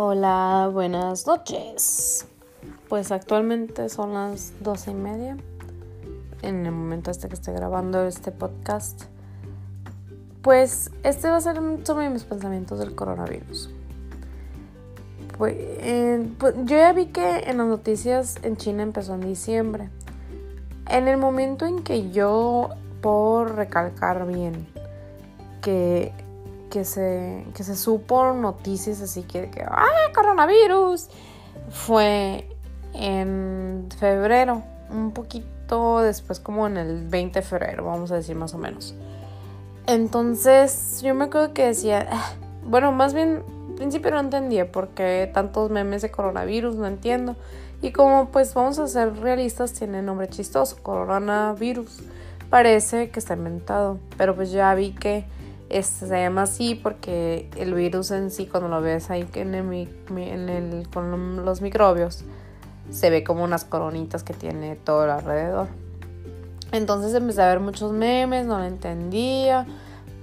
Hola, buenas noches. Pues actualmente son las doce y media. En el momento este que estoy grabando este podcast. Pues este va a ser sobre mis pensamientos del coronavirus. Pues, pues, yo ya vi que en las noticias en China empezó en diciembre. En el momento en que yo, por recalcar bien, que que se, que se supo noticias así que, que ¡ah, coronavirus! Fue en febrero, un poquito después, como en el 20 de febrero, vamos a decir más o menos. Entonces, yo me acuerdo que decía, ah", bueno, más bien, al principio no entendía por qué tantos memes de coronavirus, no entiendo. Y como pues vamos a ser realistas, tiene nombre chistoso, coronavirus. Parece que está inventado, pero pues ya vi que este, se llama así porque el virus en sí, cuando lo ves ahí en el, con los microbios, se ve como unas coronitas que tiene todo alrededor. Entonces empecé a ver muchos memes, no lo entendía,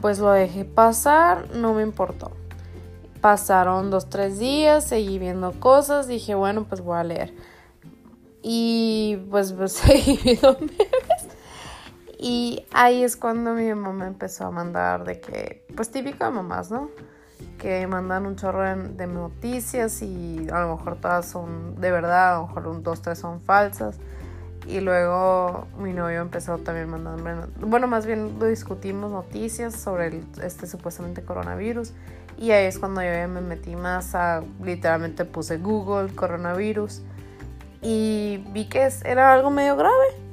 pues lo dejé pasar, no me importó. Pasaron dos, tres días, seguí viendo cosas, dije, bueno, pues voy a leer. Y pues, pues seguí viendo memes. Y ahí es cuando mi mamá empezó a mandar de que, pues típico de mamás, ¿no? Que mandan un chorro de, noticias y a lo mejor todas son de verdad, a lo mejor un, dos, tres son falsas. Y luego mi novio empezó también mandándome, bueno, más bien lo discutimos noticias sobre este supuestamente coronavirus. Y ahí es cuando yo me metí más a, literalmente puse Google coronavirus. Y vi que era algo medio grave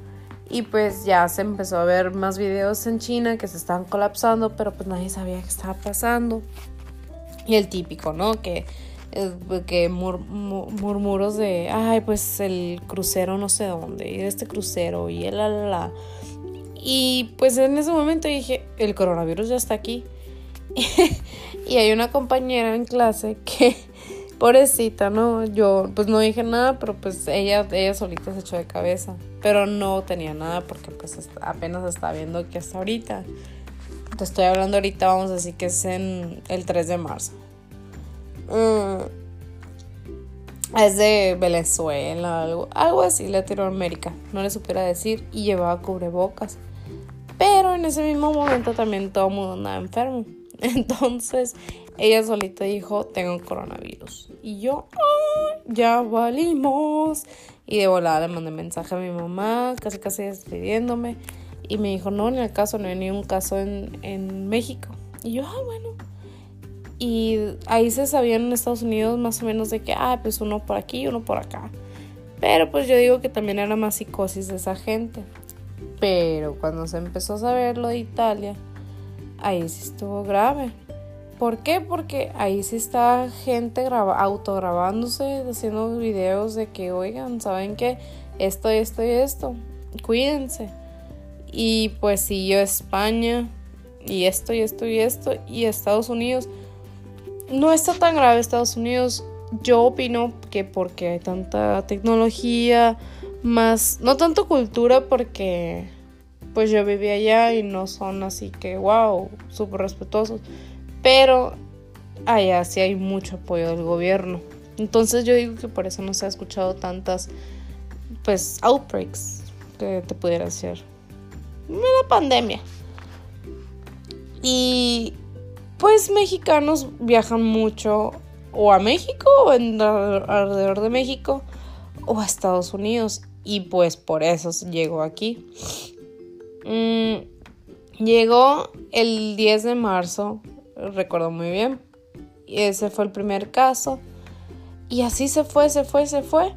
y pues ya se empezó a ver más videos en China que se estaban colapsando, pero pues nadie sabía qué estaba pasando. Y el típico, ¿no? Que, eh, que murmuros de, ay, pues el crucero no sé dónde, y este crucero, y el la, la, la. Y pues en ese momento dije, el coronavirus ya está aquí. y hay una compañera en clase que pobrecita, ¿no? Yo pues no dije nada, pero pues ella, ella solita se echó de cabeza. Pero no tenía nada porque pues apenas estaba viendo que hasta ahorita. Te estoy hablando ahorita, vamos a decir que es en el 3 de marzo. Mm. Es de Venezuela, algo, algo así, Latinoamérica. No le supiera decir. Y llevaba cubrebocas. Pero en ese mismo momento también todo el mundo andaba enfermo. Entonces ella solita dijo, tengo coronavirus. Y yo, ya valimos. Y de volada le mandé mensaje a mi mamá, casi casi despidiéndome. Y me dijo, no, en el caso no hay ni un caso en, en México. Y yo, ah, bueno. Y ahí se sabían en Estados Unidos más o menos de que, ah, pues uno por aquí y uno por acá. Pero pues yo digo que también era más psicosis de esa gente. Pero cuando se empezó a saber lo de Italia, ahí sí estuvo grave. ¿Por qué? Porque ahí sí está gente autograbándose, haciendo videos de que, oigan, ¿saben qué? Esto, esto y esto. Cuídense. Y pues siguió España y esto y esto y esto y Estados Unidos. No está tan grave Estados Unidos. Yo opino que porque hay tanta tecnología, más, no tanto cultura porque pues yo viví allá y no son así que, wow, súper respetuosos. Pero allá sí hay mucho apoyo del gobierno. Entonces yo digo que por eso no se ha escuchado tantas, pues, outbreaks que te pudiera hacer. Una pandemia. Y pues mexicanos viajan mucho o a México o alrededor de México o a Estados Unidos. Y pues por eso llegó aquí. Mm, llegó el 10 de marzo, recuerdo muy bien. Y ese fue el primer caso. Y así se fue, se fue, se fue.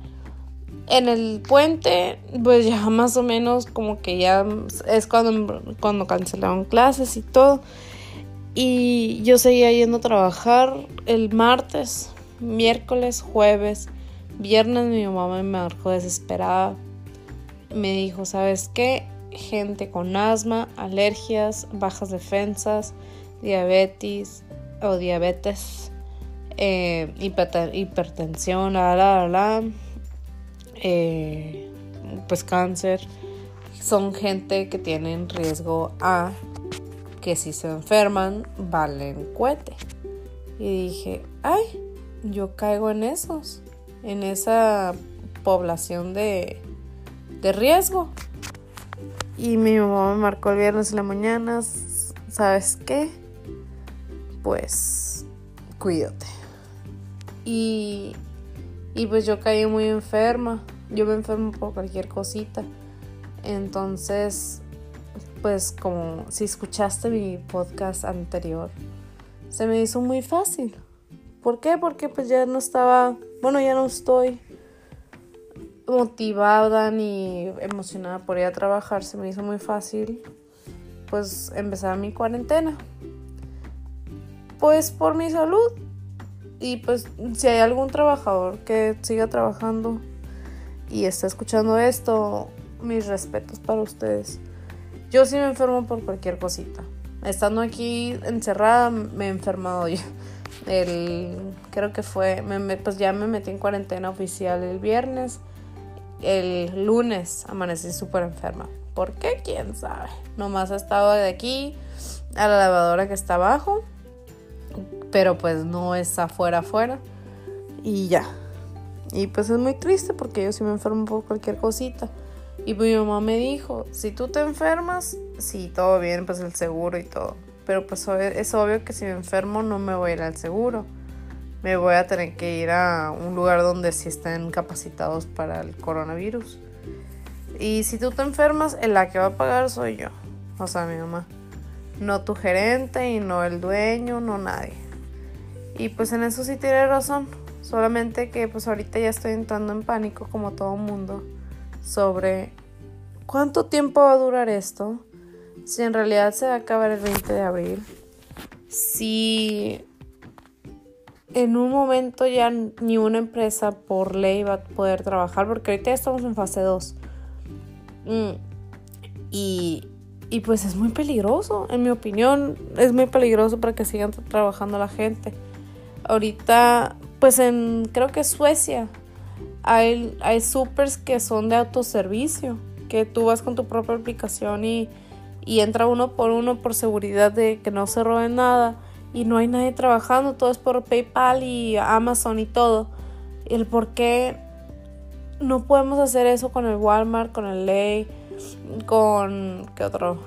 En el puente, pues ya más o menos como que ya es cuando, cuando cancelaron clases y todo. Y yo seguía yendo a trabajar el martes, miércoles, jueves, viernes mi mamá me marcó desesperada. Me dijo, ¿sabes qué? gente con asma, alergias, bajas defensas, diabetes o diabetes, eh, hipertensión, la, la, la, eh, pues cáncer, son gente que tienen riesgo a que si se enferman valen cohete. Y dije, ay, yo caigo en esos, en esa población de, de riesgo. Y mi mamá me marcó el viernes en la mañana, ¿sabes qué? Pues cuídate. Y, y pues yo caí muy enferma. Yo me enfermo por cualquier cosita. Entonces, pues como si escuchaste mi podcast anterior, se me hizo muy fácil. ¿Por qué? Porque pues ya no estaba, bueno, ya no estoy motivada ni emocionada por ir a trabajar, se me hizo muy fácil pues empezar mi cuarentena. Pues por mi salud. Y pues si hay algún trabajador que siga trabajando y está escuchando esto, mis respetos para ustedes. Yo sí me enfermo por cualquier cosita. Estando aquí encerrada me he enfermado yo. El, creo que fue, pues ya me metí en cuarentena oficial el viernes el lunes amanecí súper enferma. ¿Por qué? ¿Quién sabe? Nomás he estado de aquí a la lavadora que está abajo. Pero pues no es afuera afuera. Y ya. Y pues es muy triste porque yo sí me enfermo por cualquier cosita. Y mi mamá me dijo, si tú te enfermas, sí, todo bien, pues el seguro y todo. Pero pues es obvio que si me enfermo no me voy a ir al seguro me voy a tener que ir a un lugar donde sí estén capacitados para el coronavirus. Y si tú te enfermas, el la que va a pagar soy yo, o sea, mi mamá. No tu gerente y no el dueño, no nadie. Y pues en eso sí tiene razón. Solamente que pues ahorita ya estoy entrando en pánico como todo mundo sobre cuánto tiempo va a durar esto. Si en realidad se va a acabar el 20 de abril. Si en un momento ya ni una empresa por ley va a poder trabajar, porque ahorita ya estamos en fase 2. Mm, y, y pues es muy peligroso, en mi opinión, es muy peligroso para que sigan trabajando la gente. Ahorita, pues en, creo que Suecia, hay, hay supers que son de autoservicio, que tú vas con tu propia aplicación y, y entra uno por uno por seguridad de que no se roben nada y no hay nadie trabajando, todo es por PayPal y Amazon y todo. El por qué no podemos hacer eso con el Walmart, con el Ley, con ¿qué otro?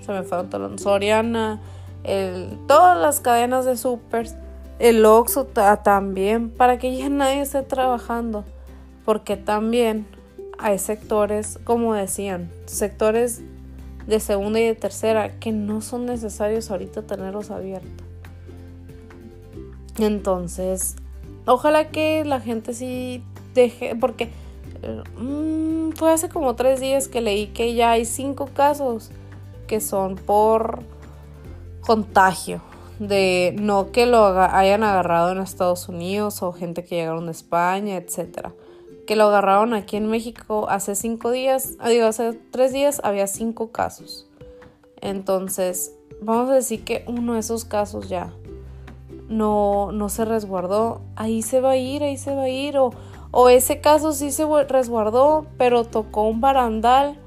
Se me fue otro, Soriana, el, todas las cadenas de supers, el Oxxo también, para que ya nadie esté trabajando, porque también hay sectores, como decían, sectores de segunda y de tercera que no son necesarios ahorita tenerlos abiertos. Entonces, ojalá que la gente sí deje, porque mm, fue hace como tres días que leí que ya hay cinco casos que son por contagio, de no que lo hayan agarrado en Estados Unidos o gente que llegaron de España, etcétera. Que lo agarraron aquí en México hace cinco días, ah, digo, hace tres días había cinco casos. Entonces, vamos a decir que uno de esos casos ya no, no se resguardó, ahí se va a ir, ahí se va a ir. O ese caso sí se resguardó, pero tocó un barandal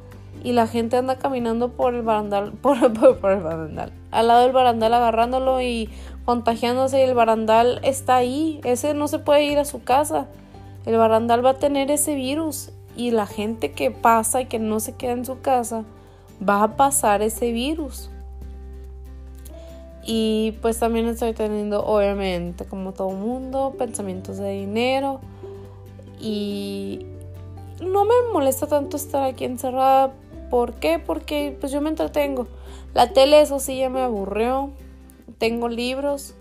y la gente anda caminando por el barandal, por, el barandal, al lado del barandal agarrándolo y contagiándose y el barandal está ahí, ese no se puede ir a su casa, el barandal va a tener ese virus y la gente que pasa y que no se queda en su casa va a pasar ese virus. Y pues también estoy teniendo, obviamente, como todo mundo, pensamientos de dinero. Y no me molesta tanto estar aquí encerrada. ¿Por qué? Porque pues yo me entretengo. La tele, eso sí, ya me aburrió. Tengo libros.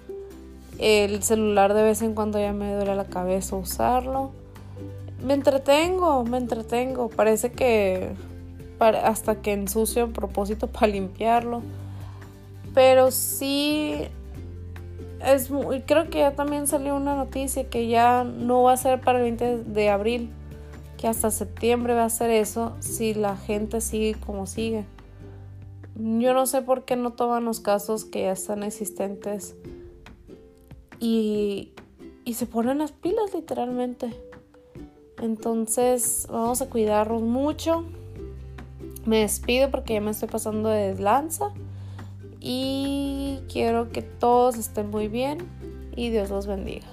El celular de vez en cuando ya me duele la cabeza usarlo. Me entretengo, me entretengo. Parece que hasta que ensucio a propósito para limpiarlo. Pero sí es muy, creo que ya también salió una noticia que ya no va a ser para el 20 de abril, que hasta septiembre va a ser eso si la gente sigue como sigue. Yo no sé por qué no toman los casos que ya están existentes y, y se ponen las pilas literalmente. Entonces vamos a cuidarnos mucho. Me despido porque ya me estoy pasando de lanza y quiero que todos estén muy bien y Dios los bendiga.